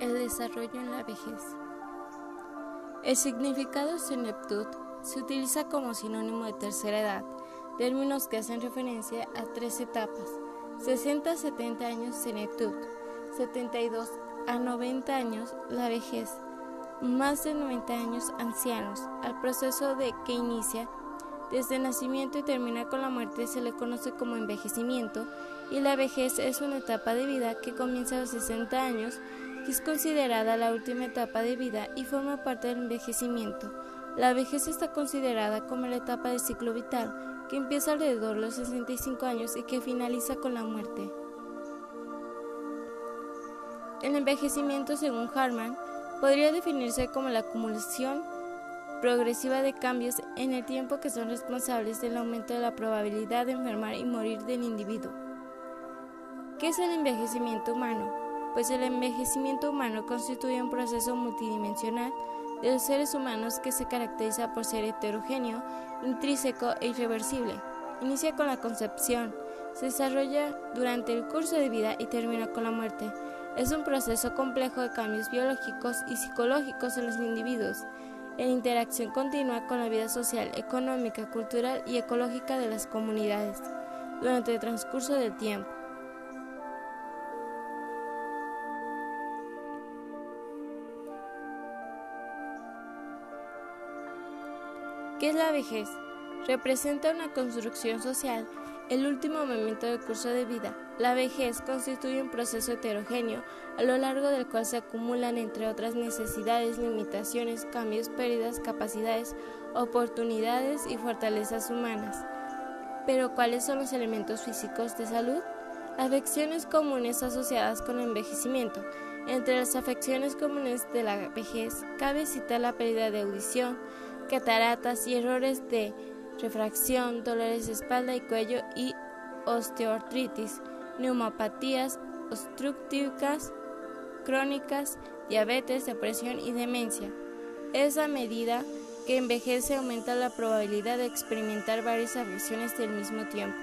El desarrollo en la vejez. El significado senectud se utiliza como sinónimo de tercera edad, términos que hacen referencia a tres etapas: 60 a 70 años senectud, 72 a 90 años la vejez, más de 90 años ancianos. Al proceso de que inicia desde el nacimiento y termina con la muerte se le conoce como envejecimiento y la vejez es una etapa de vida que comienza a los 60 años es considerada la última etapa de vida y forma parte del envejecimiento. La vejez está considerada como la etapa del ciclo vital, que empieza alrededor de los 65 años y que finaliza con la muerte. El envejecimiento, según Harman, podría definirse como la acumulación progresiva de cambios en el tiempo que son responsables del aumento de la probabilidad de enfermar y morir del individuo. ¿Qué es el envejecimiento humano? Pues el envejecimiento humano constituye un proceso multidimensional de los seres humanos que se caracteriza por ser heterogéneo, intrínseco e irreversible. Inicia con la concepción, se desarrolla durante el curso de vida y termina con la muerte. Es un proceso complejo de cambios biológicos y psicológicos en los individuos, en interacción continua con la vida social, económica, cultural y ecológica de las comunidades durante el transcurso del tiempo. ¿Qué es la vejez? Representa una construcción social, el último momento del curso de vida. La vejez constituye un proceso heterogéneo a lo largo del cual se acumulan, entre otras necesidades, limitaciones, cambios, pérdidas, capacidades, oportunidades y fortalezas humanas. Pero ¿cuáles son los elementos físicos de salud? Afecciones comunes asociadas con el envejecimiento. Entre las afecciones comunes de la vejez cabe citar la pérdida de audición, cataratas y errores de refracción, dolores de espalda y cuello y osteoartritis, neumopatías obstructivas crónicas, diabetes, depresión y demencia. Es a medida que envejece aumenta la probabilidad de experimentar varias afecciones del mismo tiempo.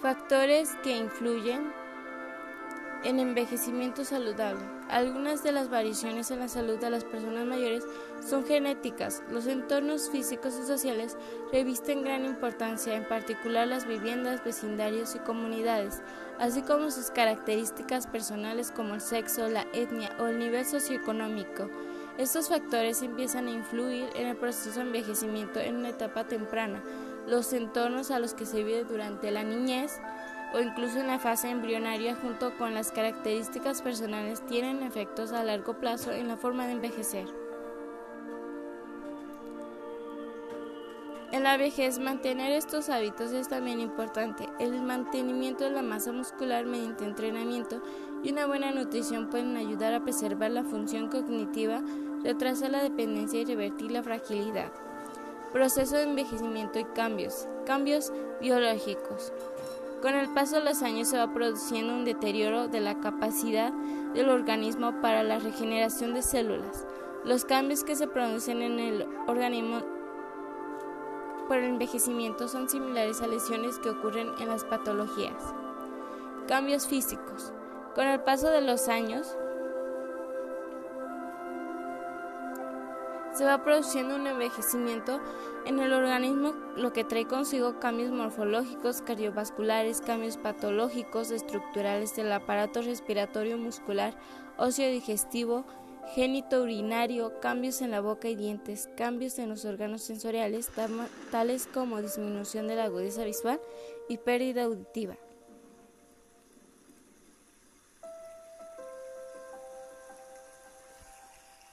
Factores que influyen en envejecimiento saludable. Algunas de las variaciones en la salud de las personas mayores son genéticas. Los entornos físicos y sociales revisten gran importancia, en particular las viviendas, vecindarios y comunidades, así como sus características personales como el sexo, la etnia o el nivel socioeconómico. Estos factores empiezan a influir en el proceso de envejecimiento en una etapa temprana. Los entornos a los que se vive durante la niñez, o incluso en la fase embrionaria junto con las características personales tienen efectos a largo plazo en la forma de envejecer. En la vejez, mantener estos hábitos es también importante. El mantenimiento de la masa muscular mediante entrenamiento y una buena nutrición pueden ayudar a preservar la función cognitiva, retrasar la dependencia y revertir la fragilidad. Proceso de envejecimiento y cambios. Cambios biológicos. Con el paso de los años se va produciendo un deterioro de la capacidad del organismo para la regeneración de células. Los cambios que se producen en el organismo por el envejecimiento son similares a lesiones que ocurren en las patologías. Cambios físicos. Con el paso de los años, se va produciendo un envejecimiento en el organismo, lo que trae consigo cambios morfológicos, cardiovasculares, cambios patológicos, estructurales del aparato respiratorio muscular, óseo digestivo, génito urinario, cambios en la boca y dientes, cambios en los órganos sensoriales, tales como disminución de la agudeza visual y pérdida auditiva.